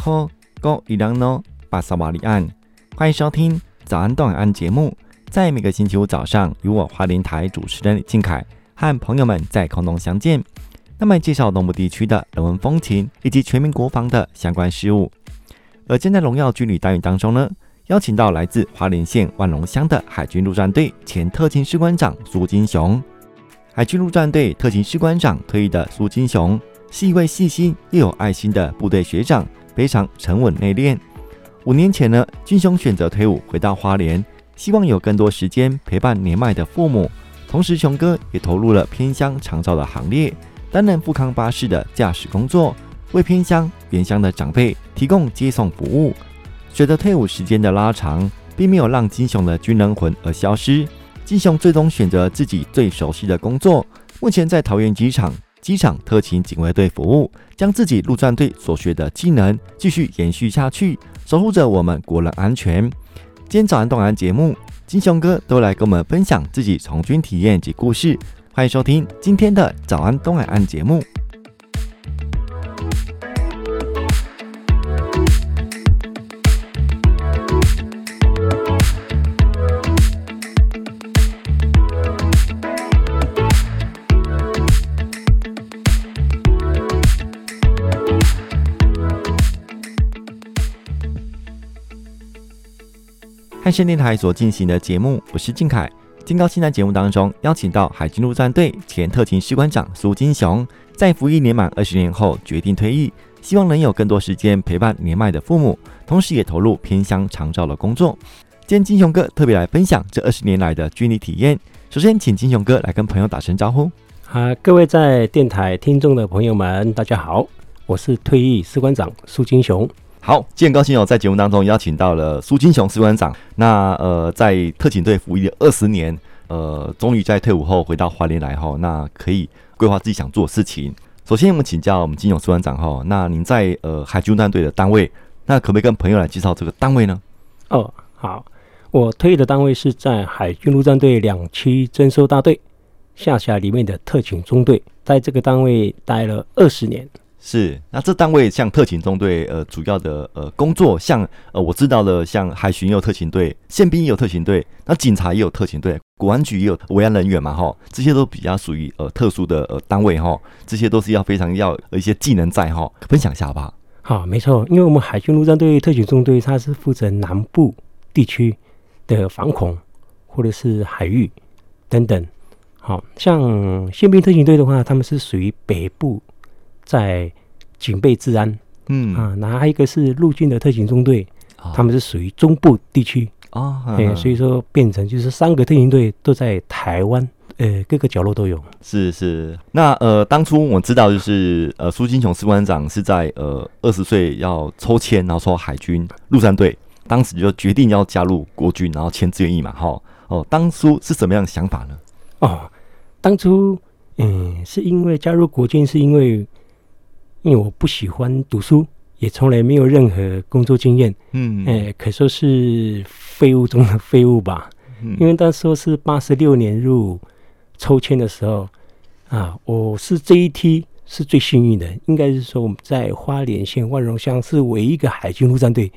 好高伊朗诺巴萨瓦里安，欢迎收听早安东海岸节目。在每个星期五早上，与我花莲台主持人李庆凯和朋友们在空中相见。那么介绍东部地区的人文风情以及全民国防的相关事务。而今在荣耀军旅单元当中呢，邀请到来自花莲县万隆乡的海军陆战队前特勤士官长苏金雄。海军陆战队特勤士官长退役的苏金雄，是一位细心又有爱心的部队学长，非常沉稳内敛。五年前呢，金雄选择退伍回到花莲，希望有更多时间陪伴年迈的父母。同时，雄哥也投入了偏乡长照的行列，担任富康巴士的驾驶工作，为偏乡原乡的长辈提供接送服务。随着退伍时间的拉长，并没有让金雄的军人魂而消失。金雄最终选择自己最熟悉的工作，目前在桃园机场机场特勤警卫队服务，将自己陆战队所学的技能继续延续下去，守护着我们国人安全。今天早安东岸节目，金雄哥都来跟我们分享自己从军体验及故事，欢迎收听今天的早安东海岸节目。汉声电台所进行的节目，我是靖凯。今高现在节目当中邀请到海军陆战队前特勤士官长苏金雄，在服役年满二十年后决定退役，希望能有更多时间陪伴年迈的父母，同时也投入偏乡长照的工作。今天金雄哥特别来分享这二十年来的军旅体验。首先，请金雄哥来跟朋友打声招呼。啊，各位在电台听众的朋友们，大家好，我是退役士官长苏金雄。好，今天高兴哦，在节目当中邀请到了苏金雄士官长。那呃，在特勤队服役了二十年，呃，终于在退伍后回到花莲来后，那可以规划自己想做的事情。首先，我们请教我们金勇士官长哈，那您在呃海军陆战队的单位，那可不可以跟朋友来介绍这个单位呢？哦，好，我退役的单位是在海军陆战队两栖侦收大队下辖里面的特勤中队，在这个单位待了二十年。是，那这单位像特勤中队，呃，主要的呃工作，像呃我知道的，像海巡有特勤队，宪兵也有特勤队，那警察也有特勤队，国安局也有维安人员嘛，哈，这些都比较属于呃特殊的呃单位哈，这些都是要非常要一些技能在哈，分享一下好不好？好，没错，因为我们海军陆战队特勤中队，它是负责南部地区的防空或者是海域等等，好像宪兵特勤队的话，他们是属于北部。在警备治安，嗯啊，那还有一个是陆军的特勤中队，哦、他们是属于中部地区啊，哎、哦，所以说变成就是三个特勤队都在台湾，呃，各个角落都有。是是，那呃，当初我知道就是呃，苏金雄士官长是在呃二十岁要抽签，然后抽海军陆战队，当时就决定要加入国军，然后签志愿役嘛，哈哦，当初是什么样的想法呢？哦，当初嗯，是因为加入国军是因为。因为我不喜欢读书，也从来没有任何工作经验，嗯，哎、欸，可说是废物中的废物吧。嗯、因为当时是八十六年入抽签的时候啊，我是这一批是最幸运的，应该是说我们在花莲县万荣乡是唯一一个海军陆战队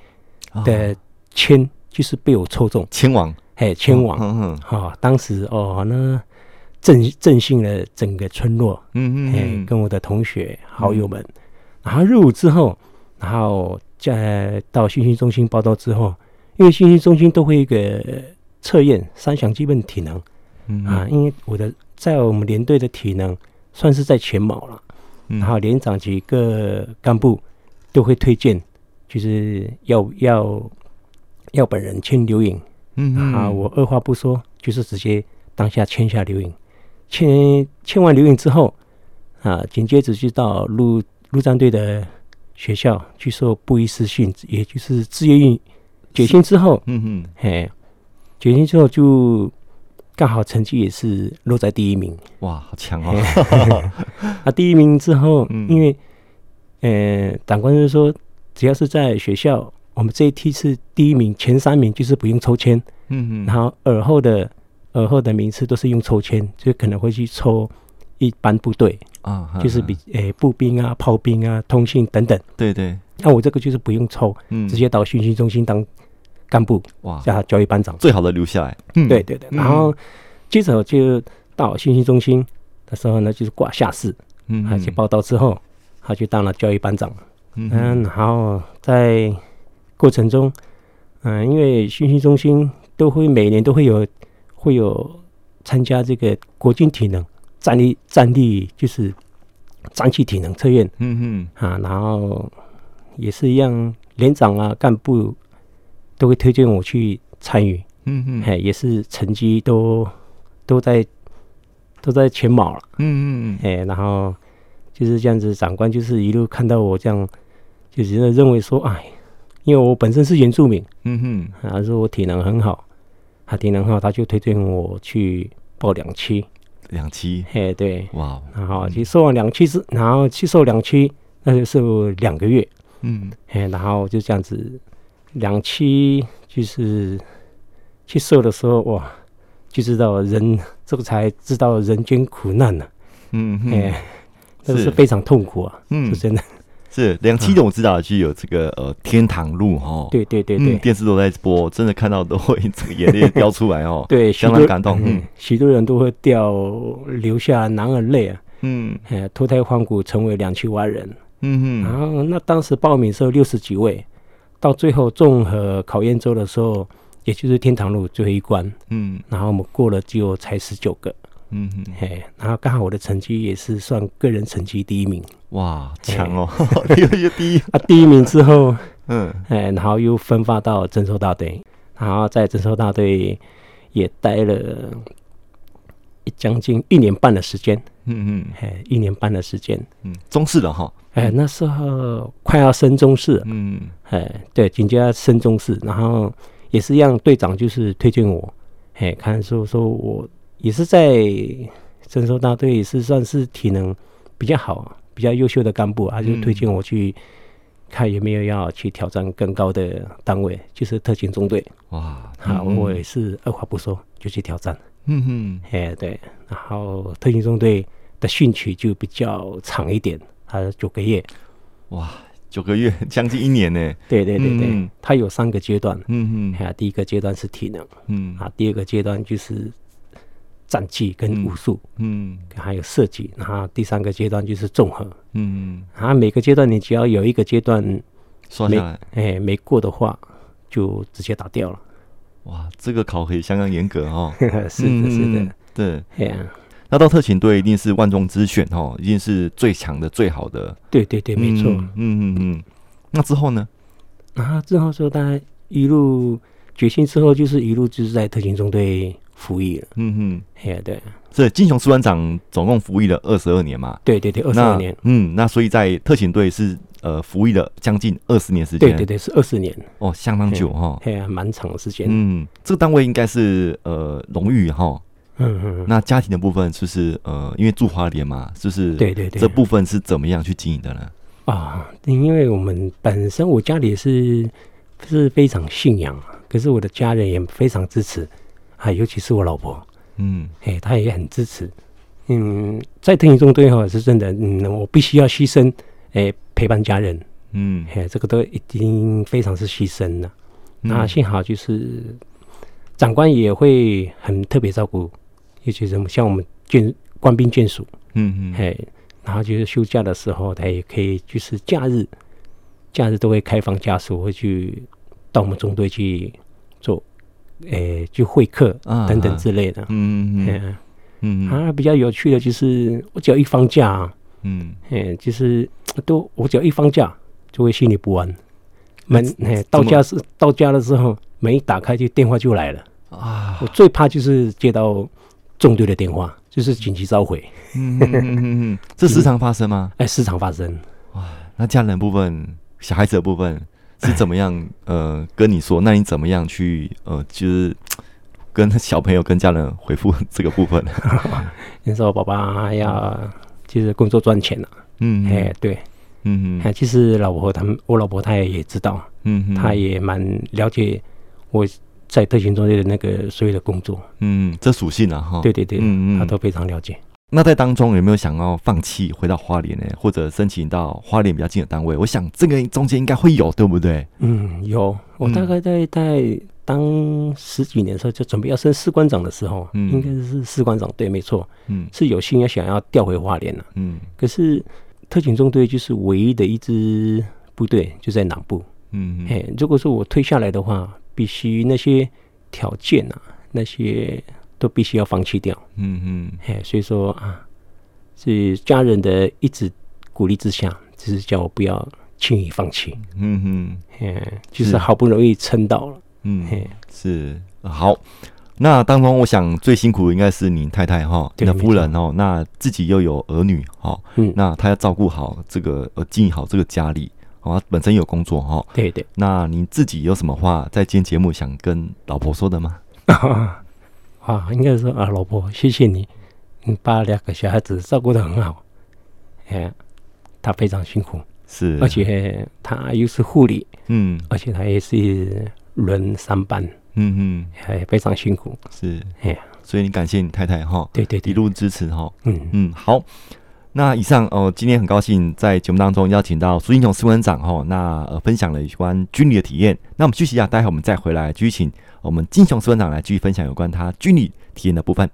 的签，就是被我抽中签王，哎，签王，嗯、嗯啊，当时哦那。振振兴了整个村落，嗯嗯，哎，跟我的同学好友们，嗯、然后入伍之后，然后再到信息中心报到之后，因为信息中心都会一个测验三项基本体能，嗯。啊，因为我的在我们连队的体能算是在前茅了，嗯、然后连长几个干部都会推荐，就是要要要本人签留影，嗯啊，我二话不说，就是直接当下签下留影。签签完留影之后，啊，紧接着就到陆陆战队的学校去受布衣师训，也就是志愿役解训之后，嗯哼，嘿，解训之后就刚好成绩也是落在第一名，哇，好强哦！啊，第一名之后，嗯、因为，呃，长官就说，只要是在学校，我们这一梯是第一名，前三名就是不用抽签，嗯哼，然后尔后的。尔后的名次都是用抽签，就可能会去抽一般部队啊，就是比诶、欸、步兵啊、炮兵啊、通信等等。对对，那我这个就是不用抽，嗯，直接到训训中心当干部，哇，叫他教育班长，最好的留下来。嗯，对对对。然后接着就到训训中心的时候呢，就是挂下士，嗯，他去报到之后，他就当了教育班长。嗯，然后在过程中，嗯，因为训训中心都会每年都会有会有参加这个国军体能战力战力就是长期体能测验，嗯哼，啊，然后也是一样，连长啊干部都会推荐我去参与，嗯哼，哎，也是成绩都都在都在前茅了，嗯嗯，哎，然后就是这样子，长官就是一路看到我这样。就觉得认为说，哎，因为我本身是原住民，嗯哼，啊说我体能很好，他体能很好，他就推荐我去报两栖，两期，嘿，对，哇，然后去受完两期是，然后去受两期，那就是两个月，嗯，嘿，然后就这样子，两期就是去受的时候，哇，就知道人这个才知道人间苦难呢，嗯哼，哎，那是非常痛苦啊，嗯，是真的。是两栖的，我知道就有这个呃天堂路哈，对对对对，电视都在播，真的看到都会这个眼泪飙出来哦，对，相当感动，嗯，许多人都会掉流下男儿泪啊，嗯，哎，脱胎换骨成为两栖蛙人，嗯哼，然后那当时报名时候六十几位，到最后综合考验周的时候，也就是天堂路最后一关，嗯，然后我们过了就才十九个。嗯哼，嘿，然后刚好我的成绩也是算个人成绩第一名，哇，强哦，又又 第一。啊，第一名之后，嗯，哎，然后又分发到征收大队，然后在征收大队也待了将近一年半的时间，嗯嗯，哎，一年半的时间，嗯，中士了哈，哎，那时候快要升中士，嗯，哎，对，紧接着升中士，然后也是让，队长就是推荐我，哎，看说说我。也是在征收大队，也是算是体能比较好、比较优秀的干部，他就推荐我去看有没有要去挑战更高的单位，就是特勤中队。哇，好，我也是二话不说就去挑战。嗯哼，哎，对，然后特勤中队的训期就比较长一点，还九个月。哇，九个月，将近一年呢。对对对对，它有三个阶段。嗯哼，第一个阶段是体能。嗯，啊，第二个阶段就是。战技跟武术，嗯，还有射击，然后第三个阶段就是综合，嗯，然后每个阶段你只要有一个阶段没，哎，没过的话，就直接打掉了。哇，这个考核相当严格哦。是的，是的，对，哎呀，那到特勤队一定是万中之选哦，一定是最强的、最好的。对对对，没错。嗯嗯嗯。那之后呢？啊，之后说大家一路决心之后，就是一路就是在特勤中队。服役了，嗯哼，嘿，对，是金雄士官长总共服役了二十二年嘛，对对对，二十二年，嗯，那所以在特勤队是呃服役了将近二十年时间，对对对，是二十年，哦，相当久哈，嘿啊，蛮长的时间，嗯，这个单位应该是呃荣誉哈，嗯嗯，那家庭的部分就是呃，因为住花莲嘛，就是对对对，这部分是怎么样去经营的呢？啊，因为我们本身我家里是是非常信仰，可是我的家人也非常支持。啊，尤其是我老婆，嗯，哎，她也很支持，嗯，在特勤中队哈是真的，嗯，我必须要牺牲，哎，陪伴家人，嗯，哎，这个都已经非常是牺牲了。嗯、那幸好就是长官也会很特别照顾，尤其是像我们眷官兵眷属，嗯嗯，哎，然后就是休假的时候，他也可以就是假日，假日都会开放家属会去到我们中队去做。诶、欸，就会客等等之类的，嗯嗯嗯，啊，比较有趣的就是，我只要一放假，嗯，诶，就是都我只要一放假，就会心里不安。门，哎，到家是到家的时候，门一打开就电话就来了啊！我最怕就是接到中队的电话，就是紧急召回。嗯嗯嗯嗯，这时常发生吗？哎，时常发生。哇，那家人部分，小孩子的部分。是怎么样？呃，跟你说，那你怎么样去呃，就是跟小朋友、跟家人回复这个部分？你说，爸爸要就是工作赚钱了。嗯，哎，对，嗯嗯，其实老婆他们，我老婆她也也知道，嗯，她也蛮了解我在特勤中队的那个所有的工作。嗯，这属性啊，哈，对对对，嗯嗯，她都非常了解。那在当中有没有想要放弃回到花莲呢？或者申请到花莲比较近的单位？我想这个中间应该会有，对不对？嗯，有。我大概在在当十几年的时候，就准备要升士官长的时候，嗯，应该是士官长，对，没错，嗯，是有心要想要调回花莲了，嗯。可是特警中队就是唯一的一支部队，就在南部，嗯，嘿，如果说我退下来的话，必须那些条件啊，那些。都必须要放弃掉，嗯嗯，嘿，所以说啊，是家人的一直鼓励之下，只是叫我不要轻易放弃，嗯哼，嘿，就是好不容易撑到了，嗯，嘿，是。好。那当中，我想最辛苦的应该是你太太哈，你的夫人哦，那自己又有儿女哈，嗯，那她要照顾好这个呃，经营好这个家里，哦，本身有工作哈，对对。那你自己有什么话在今天节目想跟老婆说的吗？啊，应该说啊，老婆，谢谢你，你把两个小孩子照顾的很好，哎，他非常辛苦，是，而且他又是护理，嗯，而且他也是轮三班，嗯嗯，还非常辛苦，是，哎，所以你感谢你太太哈，对对对，一路支持哈，嗯。嗯，好，那以上哦，今天很高兴在节目当中邀请到苏英雄司官长哈，那呃分享了有关军旅的体验，那我们休息一下，待会我们再回来继续请。我们金雄士官长来继续分享有关他军旅体验的部分。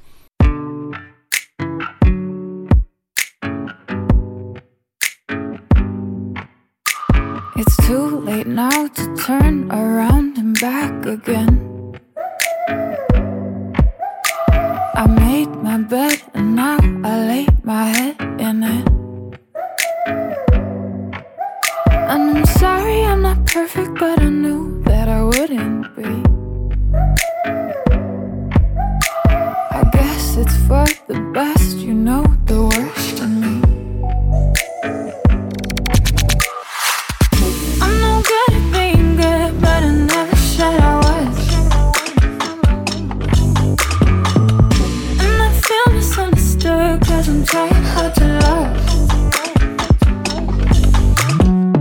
cause I'm trying hard to love.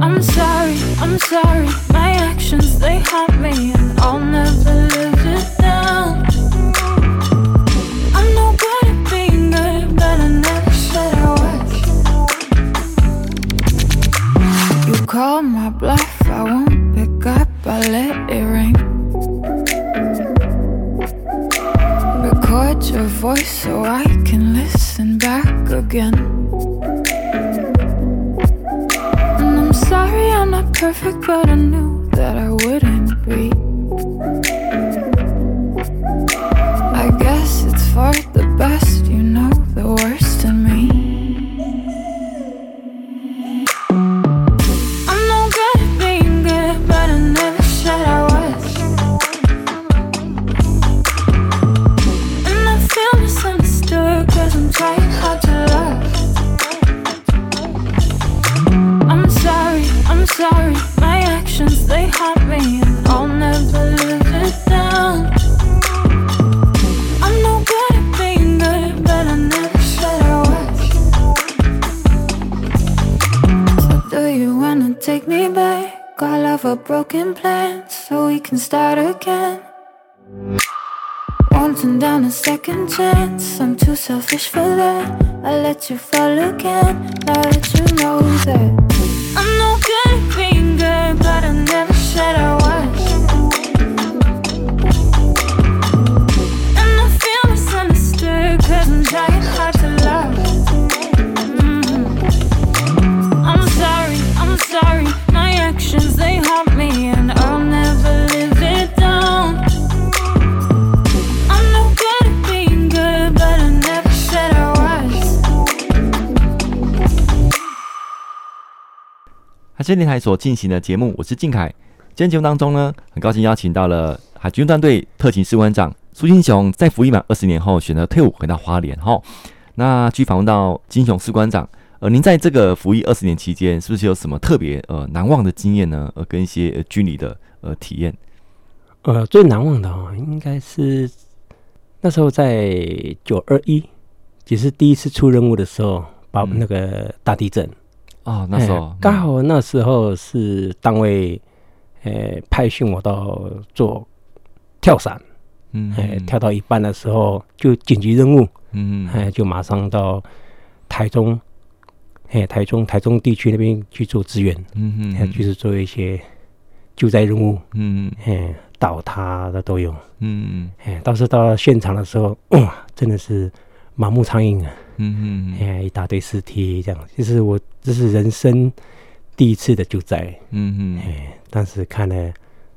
I'm sorry, I'm sorry, my actions, they haunt me. chasing down a second chance. I'm too selfish for that. I let you fall again. You know that I'm no good at being good, but I never said I was. 军电台所进行的节目，我是靖凯。今天节目当中呢，很高兴邀请到了海军陆战队特勤士官长苏金雄，在服役满二十年后选择退伍回到花莲。哈，那去访问到金雄士官长，呃，您在这个服役二十年期间，是不是有什么特别呃难忘的经验呢？呃，跟一些、呃、军旅的呃体验？呃，最难忘的哦，应该是那时候在九二一，也是第一次出任务的时候，把那个大地震。哦，那时候刚、欸、好那时候是单位，呃、欸，派训我到做跳伞，嗯，哎，跳到一半的时候就紧急任务，嗯，哎，就马上到台中，哎，台中台中地区那边去做支援，嗯嗯，就是做一些救灾任务，嗯嗯，哎，倒塌的都有，嗯嗯，哎，当时到了现场的时候，哇，真的是满目苍蝇啊，嗯嗯，哎，一大堆尸体这样，就是我这是人生第一次的救灾，嗯嗯，哎，当时看了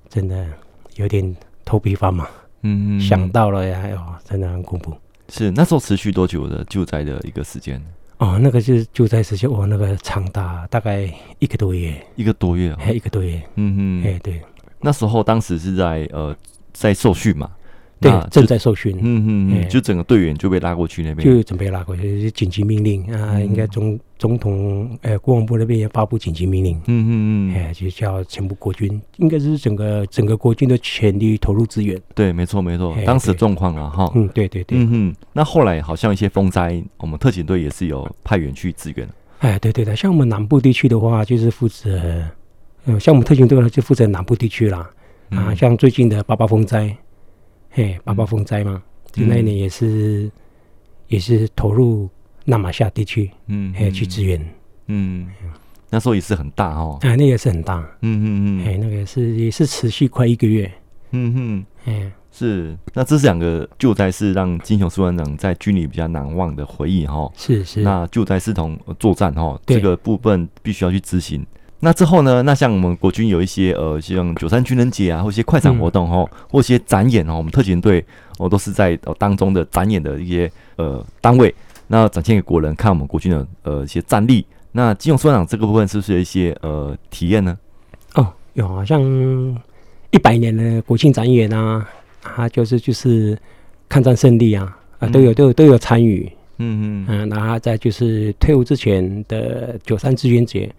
真的有点头皮发麻。嗯嗯，想到了呀，哎呦，真的很恐怖。是那时候持续多久的救灾的一个时间？哦，那个就是救灾时间，哦，那个长达大概一个多月，一个多月，还一个多月。嗯嗯，哎对，那时候当时是在呃在受训嘛。对，正在受训。嗯嗯嗯，就整个队员就被拉过去那边，就准备拉过去，紧急命令啊！应该总总统呃国防部那边也发布紧急命令。嗯嗯嗯，哎，就叫全部国军，应该是整个整个国军的全力投入支援。对，没错没错，当时的状况啊哈。嗯，对对对。嗯嗯，那后来好像一些风灾，我们特警队也是有派员去支援。哎，对对的，像我们南部地区的话，就是负责，嗯，像我们特警队呢，就负责南部地区啦。啊，像最近的八八风灾。嘿，八八风灾嘛，就那一年也是，嗯、也是投入那玛夏地区，嗯，嘿，去支援，嗯，那时候也是很大哦，啊，那个也是很大，嗯嗯嗯，嘿，那个是也是持续快一个月，嗯哼，嘿，是，那这是两个救灾是让金雄士官长在军里比较难忘的回忆哈，是是，那救灾是同作战哈，这个部分必须要去执行。那之后呢？那像我们国军有一些呃，像九三军人节啊，或一些快闪活动哦，嗯、或一些展演哦，我们特勤队哦都是在呃当中的展演的一些呃单位，那展现给国人看我们国军的呃一些战力。那金勇师长这个部分是不是有一些呃体验呢？哦，有啊，像一百年的国庆展演啊，啊，就是就是抗战胜利啊啊，都有都有都有参与。嗯嗯嗯，然后再就是退伍之前的九三志愿节。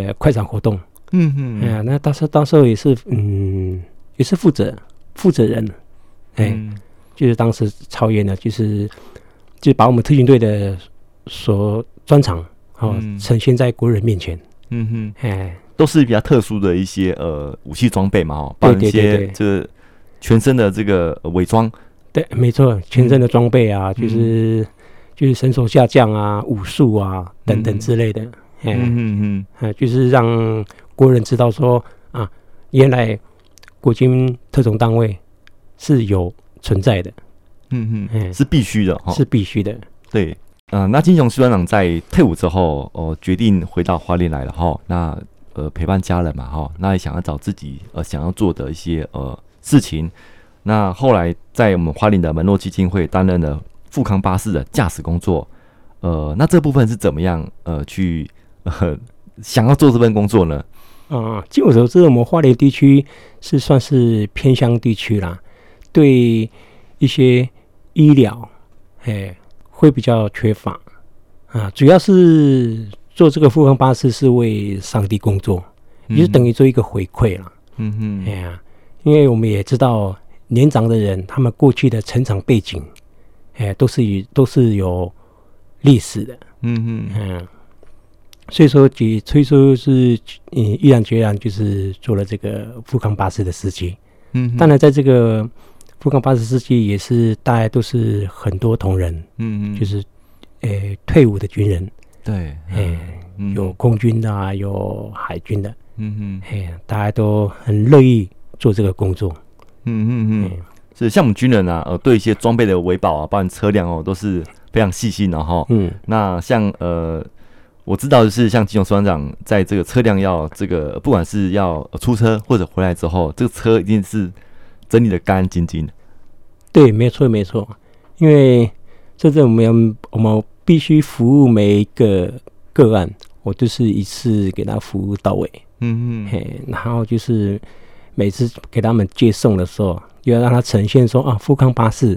的快闪活动，嗯嗯，哎呀，那当时当时候也是，嗯，也是负责负责人，哎，嗯、就是当时超越呢，就是就把我们特警队的所专长，哦，嗯、呈现在国人面前，嗯哼，哎，都是比较特殊的一些呃武器装备嘛，哦，包括一些这个全身的这个伪装，对，没错，全身的装备啊，嗯、就是就是神手下降啊，武术啊等等之类的。嗯嗯嗯就是让国人知道说啊，原来国军特种单位是有存在的，嗯嗯，是必须的哈，是必须的。对，嗯、呃，那金雄士团长在退伍之后，哦，决定回到花莲来了哈。那呃，陪伴家人嘛哈，那也想要找自己呃想要做的一些呃事情。那后来在我们花莲的门诺基金会担任了富康巴士的驾驶工作。呃，那这部分是怎么样呃去？呃，想要做这份工作呢？啊，据我所知，我们花莲地区是算是偏乡地区啦，对一些医疗，哎，会比较缺乏啊。主要是做这个复康巴士是为上帝工作，也就等于做一个回馈啦。嗯哼，哎呀，因为我们也知道年长的人，他们过去的成长背景，哎，都是以都是有历史的。嗯哼，嗯。所以说，就所以说是嗯，毅然决然就是做了这个富康巴士的司机。嗯哼，当然，在这个富康巴士司机也是大家都是很多同仁。嗯嗯，就是诶、欸、退伍的军人。对，诶、欸嗯、有空军的啊，有海军的。嗯嗯，哎，大家都很乐意做这个工作。嗯嗯嗯，是像我们军人啊，呃，对一些装备的维保啊，包括车辆哦，都是非常细心的哈。嗯，那像呃。我知道的是，像金勇士官长在这个车辆要这个，不管是要出车或者回来之后，这个车一定是整理的干干净净的。对，没错，没错。因为这是我们我们必须服务每一个个案，我就是一次给他服务到位。嗯嗯。嘿，然后就是每次给他们接送的时候，又要让他呈现说啊，富康巴士。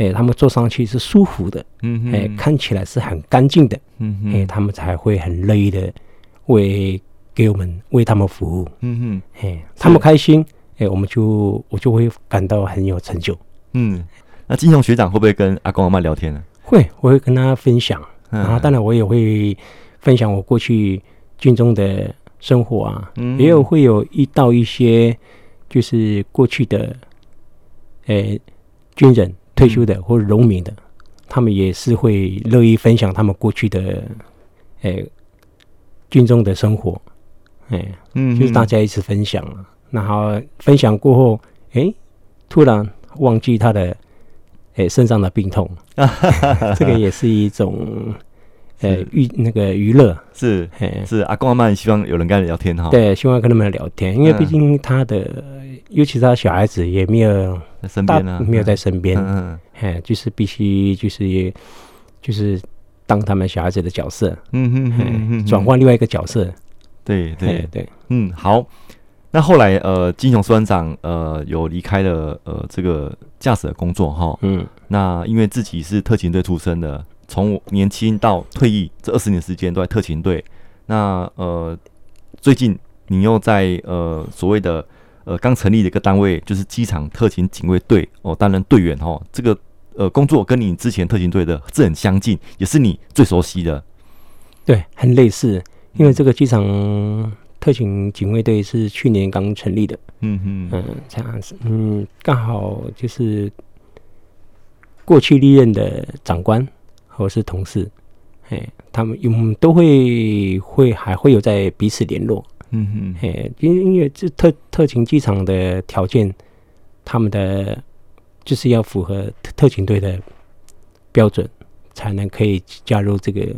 哎、欸，他们坐上去是舒服的，嗯，哎、欸，看起来是很干净的，嗯哼，哎、欸，他们才会很乐意的为给我们为他们服务，嗯哼，哎、欸，他们开心，哎、欸，我们就我就会感到很有成就，嗯，那金雄学长会不会跟阿公阿妈聊天呢？会，我会跟他分享，嗯、然后当然我也会分享我过去军中的生活啊，嗯、也有会有遇到一些就是过去的，哎、欸。军人退休的或者农民的，他们也是会乐意分享他们过去的，诶，军中的生活，哎，嗯，就是大家一起分享，然后分享过后，哎，突然忘记他的，诶，身上的病痛，这个也是一种。呃，娱那个娱乐是，嘿是阿公阿妈希望有人跟他聊天哈。对，希望跟他们聊天，因为毕竟他的，嗯、尤其是他小孩子也没有在身边呢，没有在身边，嗯嘿，就是必须就是就是当他们小孩子的角色，嗯嗯嗯，转换另外一个角色。对对对，嗯，好。那后来呃，金雄士官长呃有离开了呃这个驾驶的工作哈，嗯，那因为自己是特勤队出身的。从年轻到退役这二十年时间都在特勤队，那呃最近你又在呃所谓的呃刚成立的一个单位，就是机场特勤警卫队。哦担任队员哦，这个呃工作跟你之前特勤队的是很相近，也是你最熟悉的，对，很类似，因为这个机场特勤警卫队是去年刚成立的，嗯嗯嗯这样子，嗯刚好就是过去历任的长官。或是同事，哎，他们有都会会还会有在彼此联络，嗯哼，哎，因为因为这特特勤机场的条件，他们的就是要符合特勤队的标准，才能可以加入这个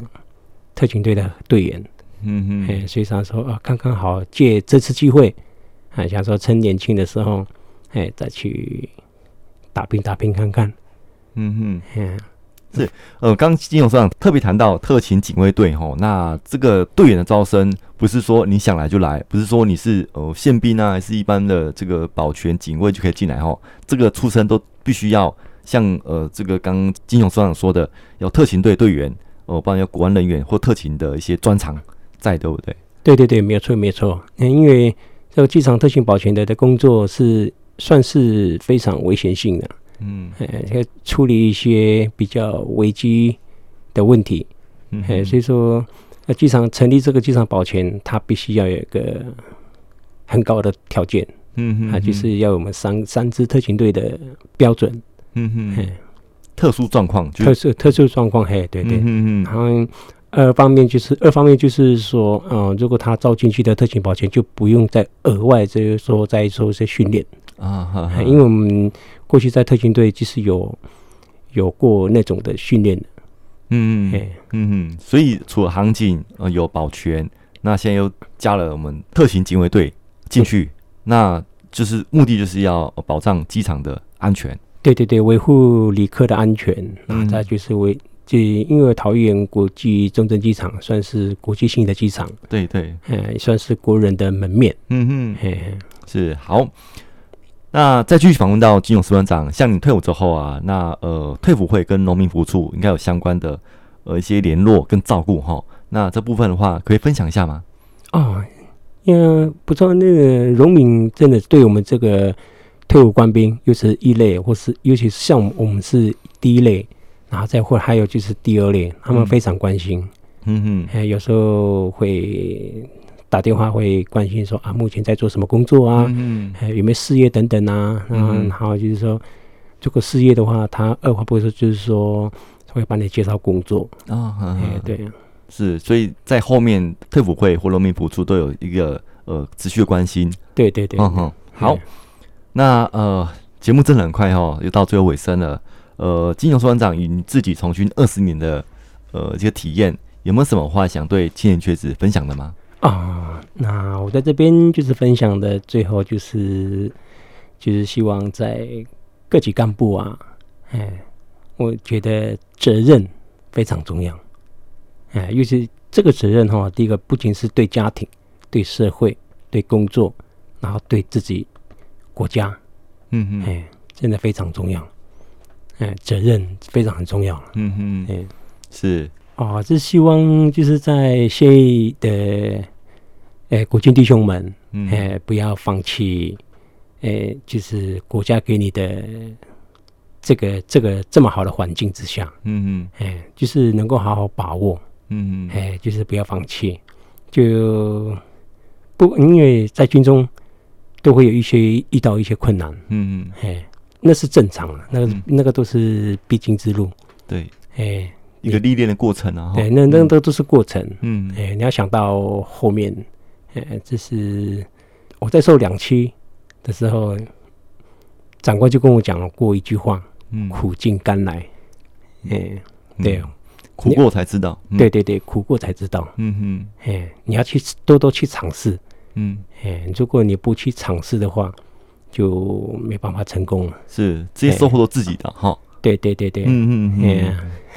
特勤队的队员，嗯哼，哎，所以想说啊，刚刚好借这次机会，啊，想说趁年轻的时候，哎，再去打拼打拼看看，嗯哼，嗯。是，呃，刚金勇上特别谈到特勤警卫队吼，那这个队员的招生不是说你想来就来，不是说你是呃宪兵啊，还是一般的这个保全警卫就可以进来吼，这个出身都必须要像呃这个刚金勇所长说的，有特勤队队员哦，不然有国安人员或特勤的一些专长在，对不对？对对对，没有错没有错，因为这个机场特勤保全的的工作是算是非常危险性的。嗯，呃，处理一些比较危机的问题，嗯哼，所以说，那机场成立这个机场保全，它必须要有一个很高的条件，嗯哼，啊，就是要我们三三支特勤队的标准，嗯哼，嘿。特殊状况，特殊特殊状况，嘿，对对，嗯哼，然后二方面就是二方面就是说，嗯，如果他招进去的特勤保全，就不用再额外就是说再做一些训练啊，哈哈，因为我们。过去在特勤队其实有有过那种的训练的，嗯嗯嗯嗯，所以除了航警呃有保全，那现在又加了我们特勤警卫队进去，嗯、那就是目的就是要保障机场的安全。对对对，维护旅客的安全，那再就是为就因为桃园国际中正机场算是国际性的机场，对对，哎，算是国人的门面。嗯哼，嘿嘿是好。那再继续访问到金勇士班长，像你退伍之后啊，那呃退伍会跟农民服务处应该有相关的呃一些联络跟照顾哈。那这部分的话，可以分享一下吗？哦，因为不知道那个农民真的对我们这个退伍官兵，又是一类，或是尤其是像我们是第一类，然后再或还有就是第二类，他们非常关心。嗯嗯，有时候会。打电话会关心说啊，目前在做什么工作啊？嗯，还有没有事业等等啊？嗯，然后就是说，这个事业的话，他二话不说就是说会帮你介绍工作啊。哎，对，是，所以在后面退辅会或农民补助都有一个呃持续的关心。对对对，嗯哼，好，那呃节目真的很快哈，又到最后尾声了。呃，金勇士官长与你自己从军二十年的呃这个体验，有没有什么话想对青年学子分享的吗？啊，那我在这边就是分享的，最后就是就是希望在各级干部啊，哎，我觉得责任非常重要，哎，尤其这个责任哈，第一个不仅是对家庭、对社会、对工作，然后对自己国家，嗯嗯，哎，真的非常重要，哎，责任非常很重要，嗯嗯，哎，是。啊，这希望就是在谢的，诶、欸，国军弟兄们，诶、嗯欸，不要放弃，诶、欸，就是国家给你的这个这个这么好的环境之下，嗯嗯，诶、欸，就是能够好好把握，嗯嗯，诶、欸，就是不要放弃，就不因为在军中都会有一些遇到一些困难，嗯嗯，诶、欸，那是正常的，那个、嗯、那个都是必经之路。对，哎、欸，一个历练的过程啊。对，那那都都是过程。嗯，哎、欸，你要想到后面，哎、欸，这是我在受两期的时候，长官就跟我讲过一句话：嗯，苦尽甘来。哎、欸，对、嗯，苦过才知道。对对对，苦过才知道。嗯哼，哎、欸，你要去多多去尝试。嗯，哎、欸，如果你不去尝试的话，就没办法成功了。是这些收获都自己的哈。对对对对，嗯嗯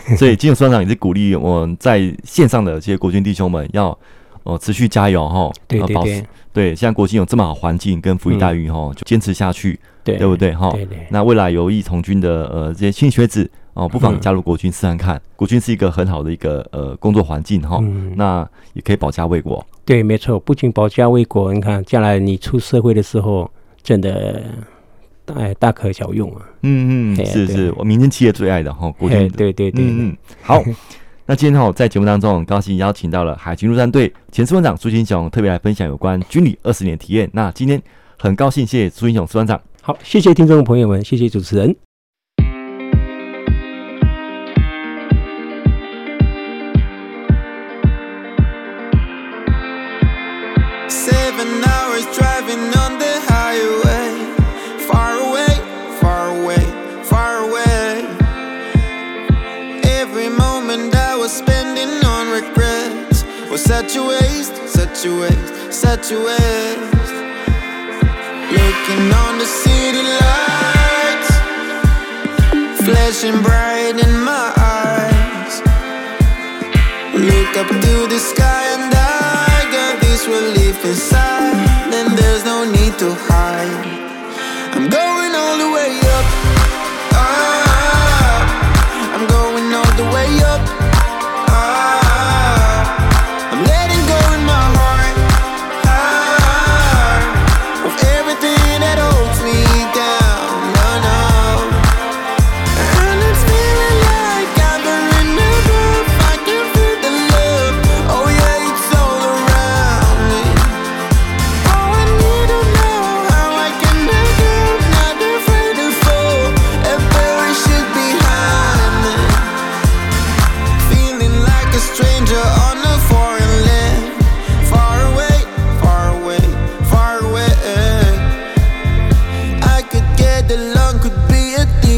嗯。所以金勇师长也是鼓励我们在线上的这些国军弟兄们要哦持续加油哈。对对对。对，像国军有这么好环境跟福利待遇哈，就坚持下去，对对不对哈？那未来有意从军的呃这些新学子哦，不妨加入国军试试看。国军是一个很好的一个呃工作环境哈。那也可以保家卫国。对，没错，不仅保家卫国，你看将来你出社会的时候，真的。大大可小用啊！嗯嗯，是是，我民间企业最爱的哈，国军的。对对对，嗯嗯。好，那今天哈在节目当中，很高兴邀请到了海军陆战队前士官长朱英雄，特别来分享有关军旅二十年体验。那今天很高兴，谢谢朱英雄师团长。好，谢谢听众朋友们，谢谢主持人。your waist, set you waist. Looking on the city lights, flashing bright in my eyes. Look up to the sky and I got this relief inside, and there's no need to hide. I'm going.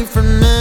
For me.